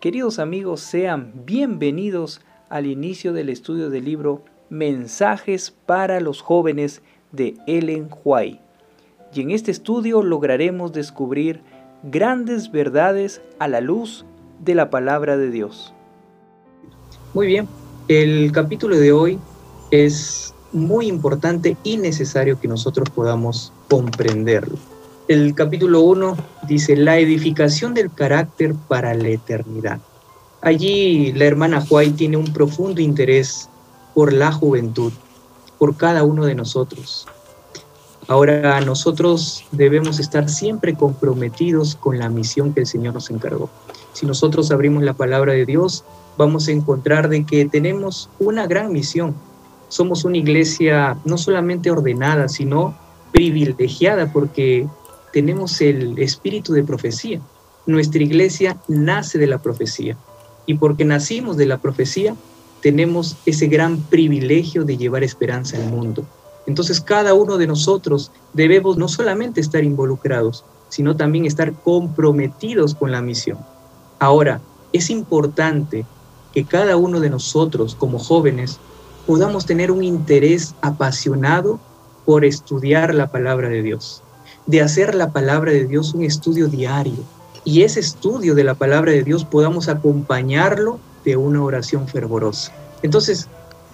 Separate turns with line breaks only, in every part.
Queridos amigos, sean bienvenidos al inicio del estudio del libro Mensajes para los jóvenes de Ellen White. Y en este estudio lograremos descubrir grandes verdades a la luz de la palabra de Dios.
Muy bien, el capítulo de hoy es muy importante y necesario que nosotros podamos comprenderlo. El capítulo 1 dice la edificación del carácter para la eternidad. Allí la hermana Huay tiene un profundo interés por la juventud, por cada uno de nosotros. Ahora nosotros debemos estar siempre comprometidos con la misión que el Señor nos encargó. Si nosotros abrimos la palabra de Dios, vamos a encontrar de que tenemos una gran misión. Somos una iglesia no solamente ordenada, sino privilegiada porque tenemos el espíritu de profecía. Nuestra iglesia nace de la profecía y porque nacimos de la profecía, tenemos ese gran privilegio de llevar esperanza al mundo. Entonces cada uno de nosotros debemos no solamente estar involucrados, sino también estar comprometidos con la misión. Ahora, es importante que cada uno de nosotros como jóvenes podamos tener un interés apasionado por estudiar la palabra de Dios, de hacer la palabra de Dios un estudio diario y ese estudio de la palabra de Dios podamos acompañarlo de una oración fervorosa. Entonces,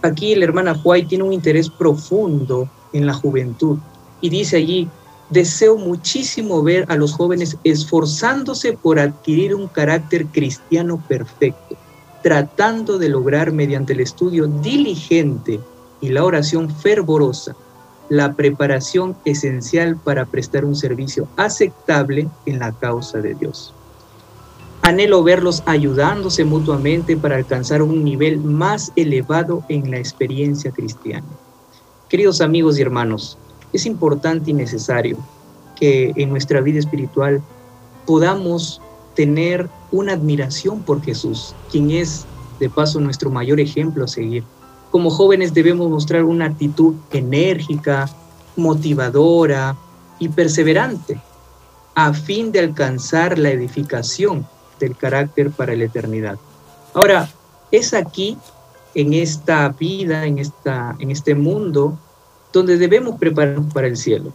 Aquí la hermana Huay tiene un interés profundo en la juventud y dice allí, deseo muchísimo ver a los jóvenes esforzándose por adquirir un carácter cristiano perfecto, tratando de lograr mediante el estudio diligente y la oración fervorosa la preparación esencial para prestar un servicio aceptable en la causa de Dios. Anhelo verlos ayudándose mutuamente para alcanzar un nivel más elevado en la experiencia cristiana. Queridos amigos y hermanos, es importante y necesario que en nuestra vida espiritual podamos tener una admiración por Jesús, quien es de paso nuestro mayor ejemplo a seguir. Como jóvenes debemos mostrar una actitud enérgica, motivadora y perseverante a fin de alcanzar la edificación del carácter para la eternidad. Ahora, es aquí, en esta vida, en, esta, en este mundo, donde debemos prepararnos para el cielo.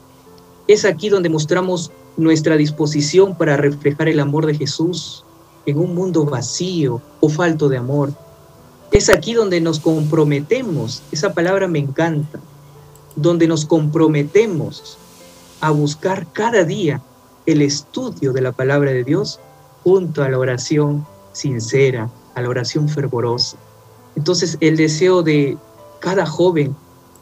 Es aquí donde mostramos nuestra disposición para reflejar el amor de Jesús en un mundo vacío o falto de amor. Es aquí donde nos comprometemos, esa palabra me encanta, donde nos comprometemos a buscar cada día el estudio de la palabra de Dios junto a la oración sincera, a la oración fervorosa. Entonces el deseo de cada joven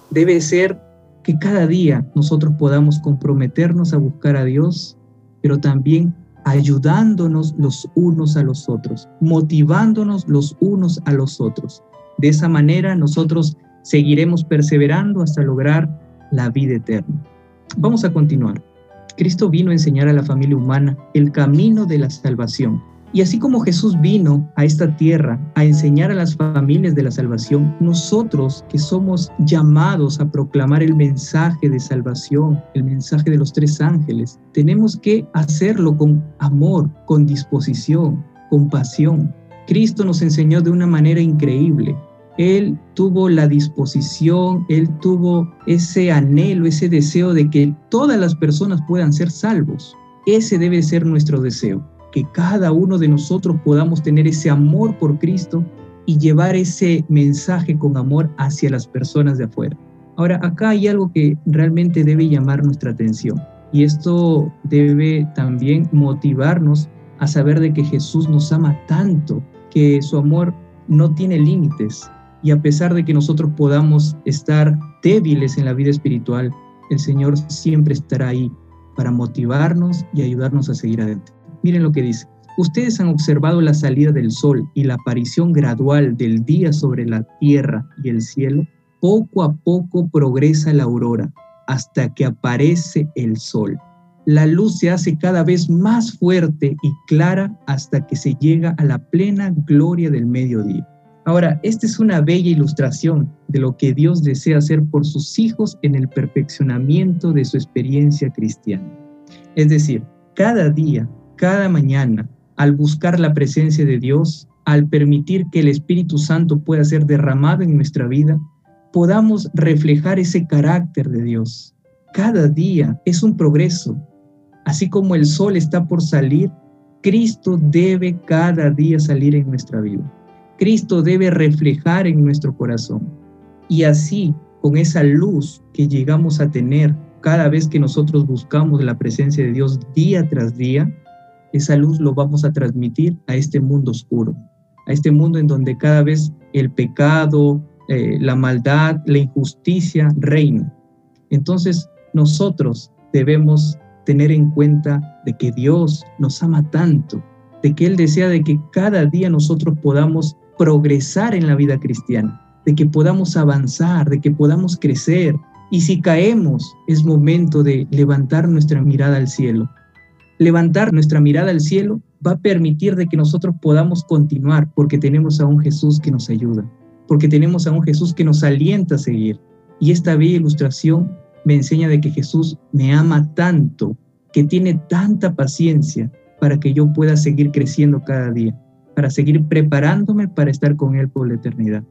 debe ser que cada día nosotros podamos comprometernos a buscar a Dios, pero también ayudándonos los unos a los otros, motivándonos los unos a los otros. De esa manera nosotros seguiremos perseverando hasta lograr la vida eterna. Vamos a continuar. Cristo vino a enseñar a la familia humana el camino de la salvación. Y así como Jesús vino a esta tierra a enseñar a las familias de la salvación, nosotros que somos llamados a proclamar el mensaje de salvación, el mensaje de los tres ángeles, tenemos que hacerlo con amor, con disposición, con pasión. Cristo nos enseñó de una manera increíble él tuvo la disposición, él tuvo ese anhelo, ese deseo de que todas las personas puedan ser salvos. Ese debe ser nuestro deseo, que cada uno de nosotros podamos tener ese amor por Cristo y llevar ese mensaje con amor hacia las personas de afuera. Ahora, acá hay algo que realmente debe llamar nuestra atención y esto debe también motivarnos a saber de que Jesús nos ama tanto, que su amor no tiene límites, y a pesar de que nosotros podamos estar débiles en la vida espiritual, el Señor siempre estará ahí para motivarnos y ayudarnos a seguir adelante. Miren lo que dice. Ustedes han observado la salida del sol y la aparición gradual del día sobre la tierra y el cielo. Poco a poco progresa la aurora hasta que aparece el sol. La luz se hace cada vez más fuerte y clara hasta que se llega a la plena gloria del mediodía. Ahora, esta es una bella ilustración de lo que Dios desea hacer por sus hijos en el perfeccionamiento de su experiencia cristiana. Es decir, cada día, cada mañana, al buscar la presencia de Dios, al permitir que el Espíritu Santo pueda ser derramado en nuestra vida, podamos reflejar ese carácter de Dios. Cada día es un progreso. Así como el sol está por salir, Cristo debe cada día salir en nuestra vida. Cristo debe reflejar en nuestro corazón. Y así, con esa luz que llegamos a tener cada vez que nosotros buscamos la presencia de Dios día tras día, esa luz lo vamos a transmitir a este mundo oscuro, a este mundo en donde cada vez el pecado, eh, la maldad, la injusticia reina. Entonces nosotros debemos tener en cuenta de que Dios nos ama tanto, de que Él desea de que cada día nosotros podamos progresar en la vida cristiana, de que podamos avanzar, de que podamos crecer. Y si caemos, es momento de levantar nuestra mirada al cielo. Levantar nuestra mirada al cielo va a permitir de que nosotros podamos continuar porque tenemos a un Jesús que nos ayuda porque tenemos a un Jesús que nos alienta a seguir. Y esta bella ilustración me enseña de que Jesús me ama tanto, que tiene tanta paciencia para que yo pueda seguir creciendo cada día, para seguir preparándome para estar con Él por la eternidad,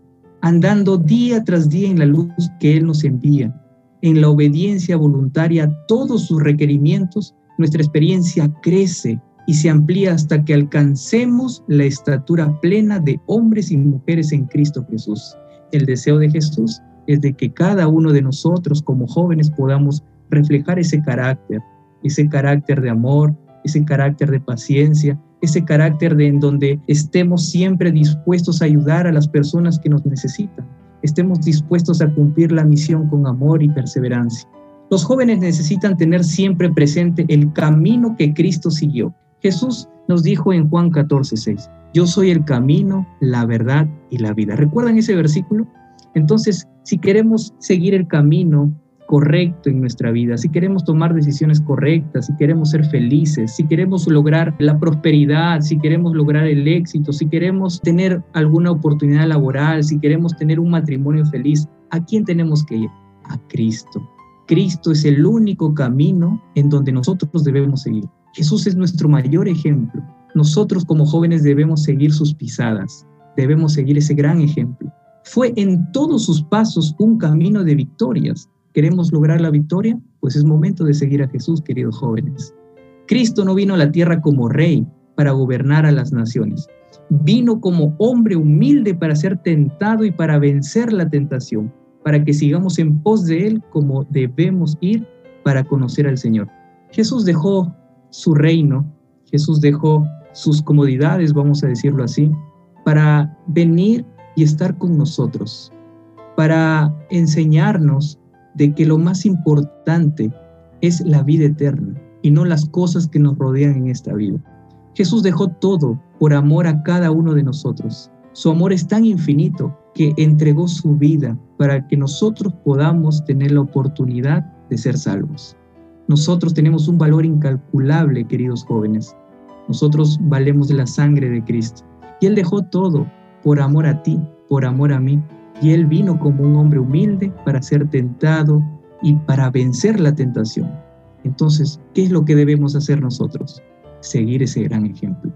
andando día tras día en la luz que Él nos envía, en la obediencia voluntaria a todos sus requerimientos, nuestra experiencia crece y se amplía hasta que alcancemos la estatura plena de hombres y mujeres en Cristo Jesús. El deseo de Jesús es de que cada uno de nosotros como jóvenes podamos reflejar ese carácter, ese carácter de amor, ese carácter de paciencia, ese carácter de en donde estemos siempre dispuestos a ayudar a las personas que nos necesitan, estemos dispuestos a cumplir la misión con amor y perseverancia. Los jóvenes necesitan tener siempre presente el camino que Cristo siguió, Jesús nos dijo en Juan 14, 6, yo soy el camino, la verdad y la vida. ¿Recuerdan ese versículo? Entonces, si queremos seguir el camino correcto en nuestra vida, si queremos tomar decisiones correctas, si queremos ser felices, si queremos lograr la prosperidad, si queremos lograr el éxito, si queremos tener alguna oportunidad laboral, si queremos tener un matrimonio feliz, ¿a quién tenemos que ir? A Cristo. Cristo es el único camino en donde nosotros debemos seguir. Jesús es nuestro mayor ejemplo. Nosotros como jóvenes debemos seguir sus pisadas, debemos seguir ese gran ejemplo. Fue en todos sus pasos un camino de victorias. ¿Queremos lograr la victoria? Pues es momento de seguir a Jesús, queridos jóvenes. Cristo no vino a la tierra como rey para gobernar a las naciones. Vino como hombre humilde para ser tentado y para vencer la tentación, para que sigamos en pos de Él como debemos ir para conocer al Señor. Jesús dejó su reino, Jesús dejó sus comodidades, vamos a decirlo así, para venir y estar con nosotros, para enseñarnos de que lo más importante es la vida eterna y no las cosas que nos rodean en esta vida. Jesús dejó todo por amor a cada uno de nosotros. Su amor es tan infinito que entregó su vida para que nosotros podamos tener la oportunidad de ser salvos. Nosotros tenemos un valor incalculable, queridos jóvenes. Nosotros valemos la sangre de Cristo. Y Él dejó todo por amor a ti, por amor a mí. Y Él vino como un hombre humilde para ser tentado y para vencer la tentación. Entonces, ¿qué es lo que debemos hacer nosotros? Seguir ese gran ejemplo.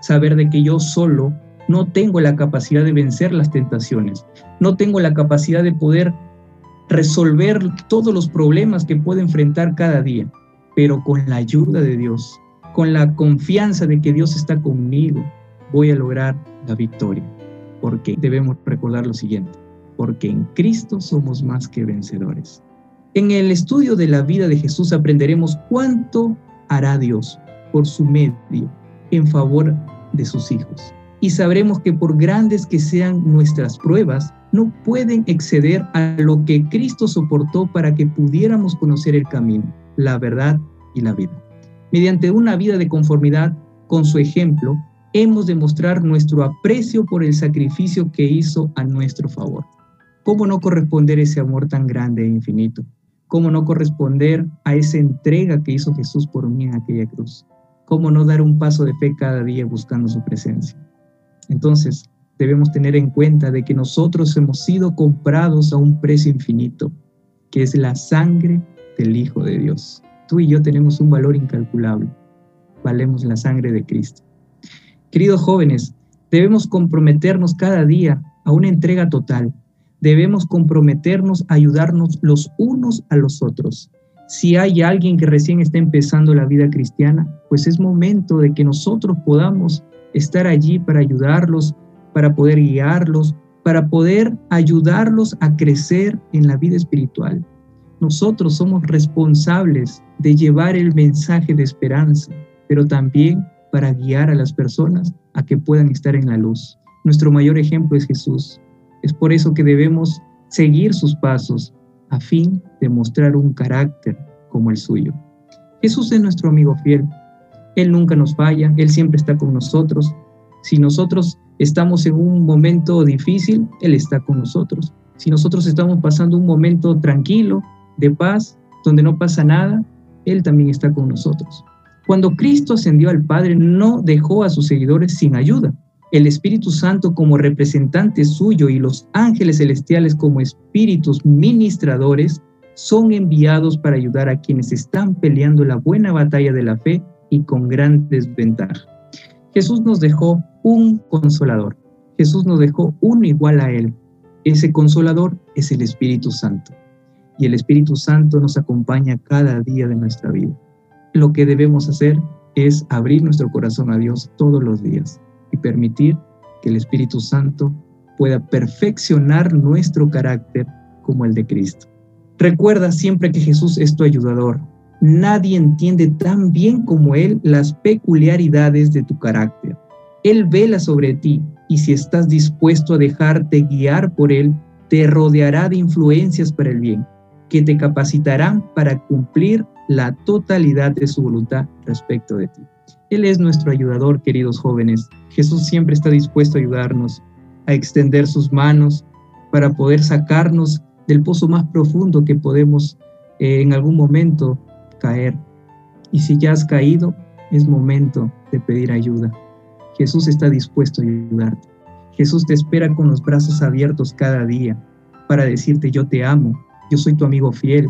Saber de que yo solo no tengo la capacidad de vencer las tentaciones, no tengo la capacidad de poder resolver todos los problemas que puedo enfrentar cada día, pero con la ayuda de Dios, con la confianza de que Dios está conmigo, voy a lograr la victoria. Porque debemos recordar lo siguiente, porque en Cristo somos más que vencedores. En el estudio de la vida de Jesús aprenderemos cuánto hará Dios por su medio en favor de sus hijos. Y sabremos que por grandes que sean nuestras pruebas, no pueden exceder a lo que Cristo soportó para que pudiéramos conocer el camino, la verdad y la vida. Mediante una vida de conformidad con su ejemplo, hemos de mostrar nuestro aprecio por el sacrificio que hizo a nuestro favor. ¿Cómo no corresponder ese amor tan grande e infinito? ¿Cómo no corresponder a esa entrega que hizo Jesús por mí en aquella cruz? ¿Cómo no dar un paso de fe cada día buscando su presencia? Entonces, debemos tener en cuenta de que nosotros hemos sido comprados a un precio infinito, que es la sangre del Hijo de Dios. Tú y yo tenemos un valor incalculable. Valemos la sangre de Cristo. Queridos jóvenes, debemos comprometernos cada día a una entrega total. Debemos comprometernos a ayudarnos los unos a los otros. Si hay alguien que recién está empezando la vida cristiana, pues es momento de que nosotros podamos estar allí para ayudarlos, para poder guiarlos, para poder ayudarlos a crecer en la vida espiritual. Nosotros somos responsables de llevar el mensaje de esperanza, pero también para guiar a las personas a que puedan estar en la luz. Nuestro mayor ejemplo es Jesús. Es por eso que debemos seguir sus pasos a fin de mostrar un carácter como el suyo. Jesús es nuestro amigo fiel. Él nunca nos falla, Él siempre está con nosotros. Si nosotros estamos en un momento difícil, Él está con nosotros. Si nosotros estamos pasando un momento tranquilo, de paz, donde no pasa nada, Él también está con nosotros. Cuando Cristo ascendió al Padre, no dejó a sus seguidores sin ayuda. El Espíritu Santo como representante suyo y los ángeles celestiales como espíritus ministradores son enviados para ayudar a quienes están peleando la buena batalla de la fe con gran desventaja. Jesús nos dejó un consolador. Jesús nos dejó uno igual a Él. Ese consolador es el Espíritu Santo. Y el Espíritu Santo nos acompaña cada día de nuestra vida. Lo que debemos hacer es abrir nuestro corazón a Dios todos los días y permitir que el Espíritu Santo pueda perfeccionar nuestro carácter como el de Cristo. Recuerda siempre que Jesús es tu ayudador. Nadie entiende tan bien como Él las peculiaridades de tu carácter. Él vela sobre ti y si estás dispuesto a dejarte guiar por Él, te rodeará de influencias para el bien, que te capacitarán para cumplir la totalidad de su voluntad respecto de ti. Él es nuestro ayudador, queridos jóvenes. Jesús siempre está dispuesto a ayudarnos, a extender sus manos para poder sacarnos del pozo más profundo que podemos eh, en algún momento Y si ya has caído, es momento de pedir ayuda. Jesús está dispuesto a ayudarte. Jesús te espera con los brazos abiertos cada día para decirte yo te amo, yo soy tu amigo fiel,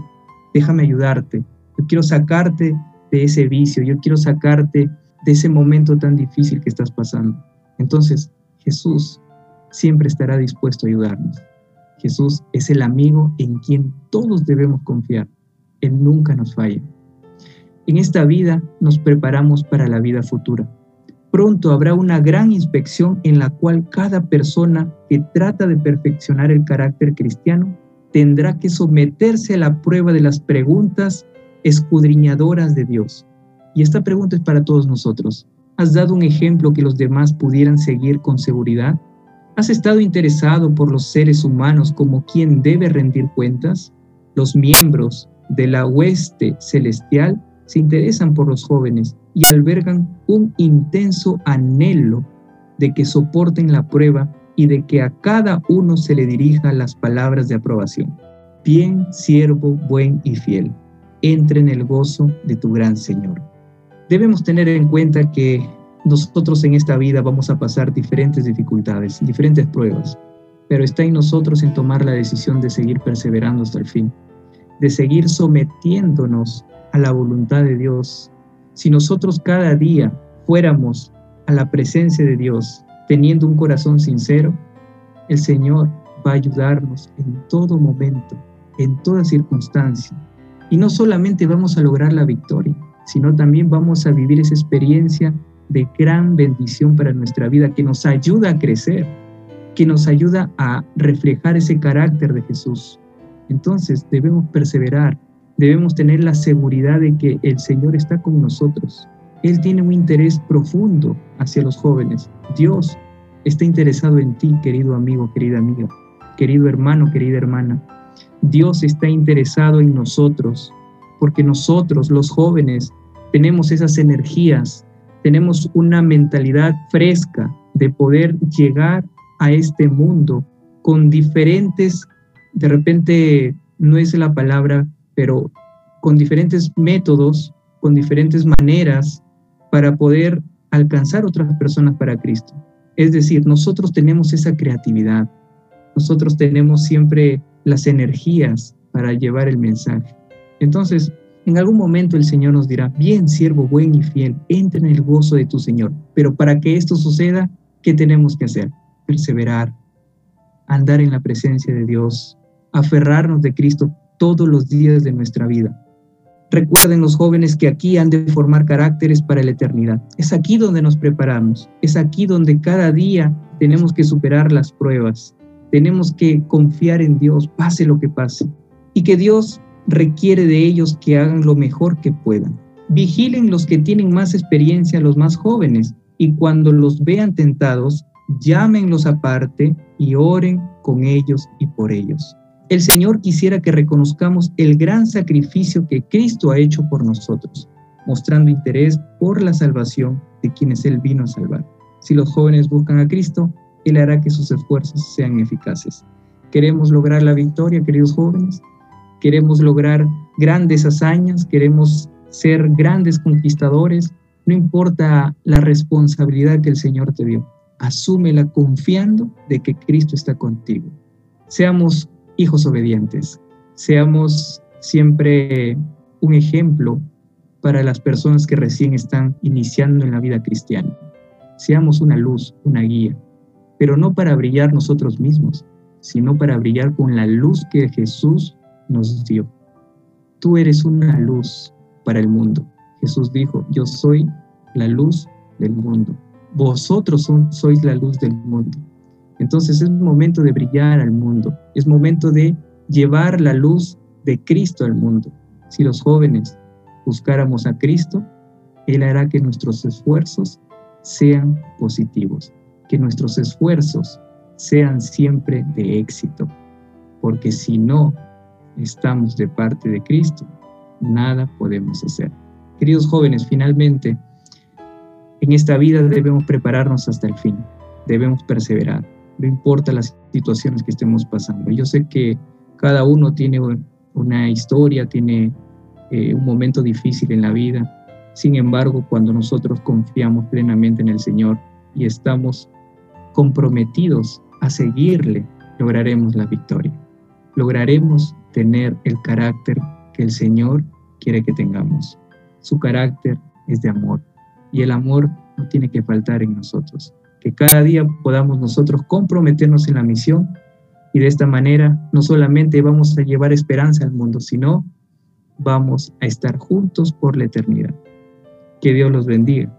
déjame ayudarte, yo quiero sacarte de ese vicio, yo quiero sacarte de ese momento tan difícil que estás pasando. Entonces, Jesús siempre estará dispuesto a ayudarnos. Jesús es el amigo en quien todos debemos confiar. Él nunca nos falla. En esta vida nos preparamos para la vida futura. Pronto habrá una gran inspección en la cual cada persona que trata de perfeccionar el carácter cristiano tendrá que someterse a la prueba de las preguntas escudriñadoras de Dios. Y esta pregunta es para todos nosotros. ¿Has dado un ejemplo que los demás pudieran seguir con seguridad? ¿Has estado interesado por los seres humanos como quien debe rendir cuentas? Los miembros de la hueste celestial se interesan por los jóvenes y albergan un intenso anhelo de que soporten la prueba y de que a cada uno se le dirijan las palabras de aprobación. Bien, siervo, buen y fiel entre en el gozo de tu gran Señor. Debemos tener en cuenta que nosotros en esta vida vamos a pasar diferentes dificultades, diferentes pruebas, pero está en nosotros en tomar la decisión de seguir perseverando hasta el fin, de seguir sometiéndonos a la voluntad de Dios. Si nosotros cada día fuéramos a la presencia de Dios teniendo un corazón sincero, el Señor va a ayudarnos en todo momento, en toda circunstancia, y no solamente vamos a lograr la victoria, sino también vamos a vivir esa experiencia de gran bendición para nuestra vida que nos ayuda a crecer, que nos ayuda a reflejar ese carácter de Jesús. Entonces debemos perseverar, debemos tener la seguridad de que el Señor está con nosotros. Él tiene un interés profundo hacia los jóvenes. Dios está interesado en ti, querido amigo, querida amiga, querido hermano, querida hermana. Dios está interesado en nosotros, porque nosotros, los jóvenes, tenemos esas energías, tenemos una mentalidad fresca de poder llegar a este mundo con diferentes, de repente no es la palabra, pero con diferentes métodos, con diferentes maneras para poder alcanzar otras personas para Cristo. Es decir, nosotros tenemos esa creatividad, nosotros tenemos siempre las energías para llevar el mensaje. Entonces, En algún momento el Señor nos dirá, bien, siervo buen y fiel, entra en el gozo de tu Señor. Pero para que esto suceda, ¿qué tenemos que hacer? Perseverar, andar en la presencia de Dios, aferrarnos de Cristo todos los días de nuestra vida. Recuerden los jóvenes que aquí han de formar caracteres para la eternidad. Es aquí donde nos preparamos, es aquí donde cada día tenemos que superar las pruebas, tenemos que confiar en Dios, pase lo que pase, y que Dios requiere de ellos que hagan lo mejor que puedan. Vigilen los que tienen más experiencia, los más jóvenes, y cuando los vean tentados, llámenlos aparte y oren con ellos y por ellos. El Señor quisiera que reconozcamos el gran sacrificio que Cristo ha hecho por nosotros, mostrando interés por la salvación de quienes Él vino a salvar. Si los jóvenes buscan a Cristo, Él hará que sus esfuerzos sean eficaces. ¿Queremos lograr la victoria, queridos jóvenes? ¿Queremos lograr grandes hazañas? ¿Queremos ser grandes conquistadores? No importa la responsabilidad que el Señor te dio, asúmela confiando de que Cristo está contigo. Seamos hijos obedientes. Seamos siempre un ejemplo para las personas que recién están iniciando en la vida cristiana. Seamos una luz, una guía, pero no para brillar nosotros mismos, sino para brillar con la luz que Jesús nos dio. Tú eres una luz para el mundo. Jesús dijo, yo soy la luz del mundo. Vosotros sois la luz del mundo. Entonces es momento de brillar al mundo, es momento de llevar la luz de Cristo al mundo. Si los jóvenes buscáramos a Cristo, Él hará que nuestros esfuerzos sean positivos, que nuestros esfuerzos sean siempre de éxito, porque si no estamos de parte de Cristo, nada podemos hacer. Queridos jóvenes, finalmente, en esta vida debemos prepararnos hasta el fin, debemos perseverar no importa las situaciones que estemos pasando. Yo sé que cada uno tiene una historia, tiene eh, un momento difícil en la vida. Sin embargo, cuando nosotros confiamos plenamente en el Señor y estamos comprometidos a seguirle, lograremos la victoria. Lograremos tener el carácter que el Señor quiere que tengamos. Su carácter es de amor y el amor no tiene que faltar en nosotros que cada día podamos nosotros comprometernos en la misión y de esta manera no solamente vamos a llevar esperanza al mundo, sino vamos a estar juntos por la eternidad. Que Dios los bendiga.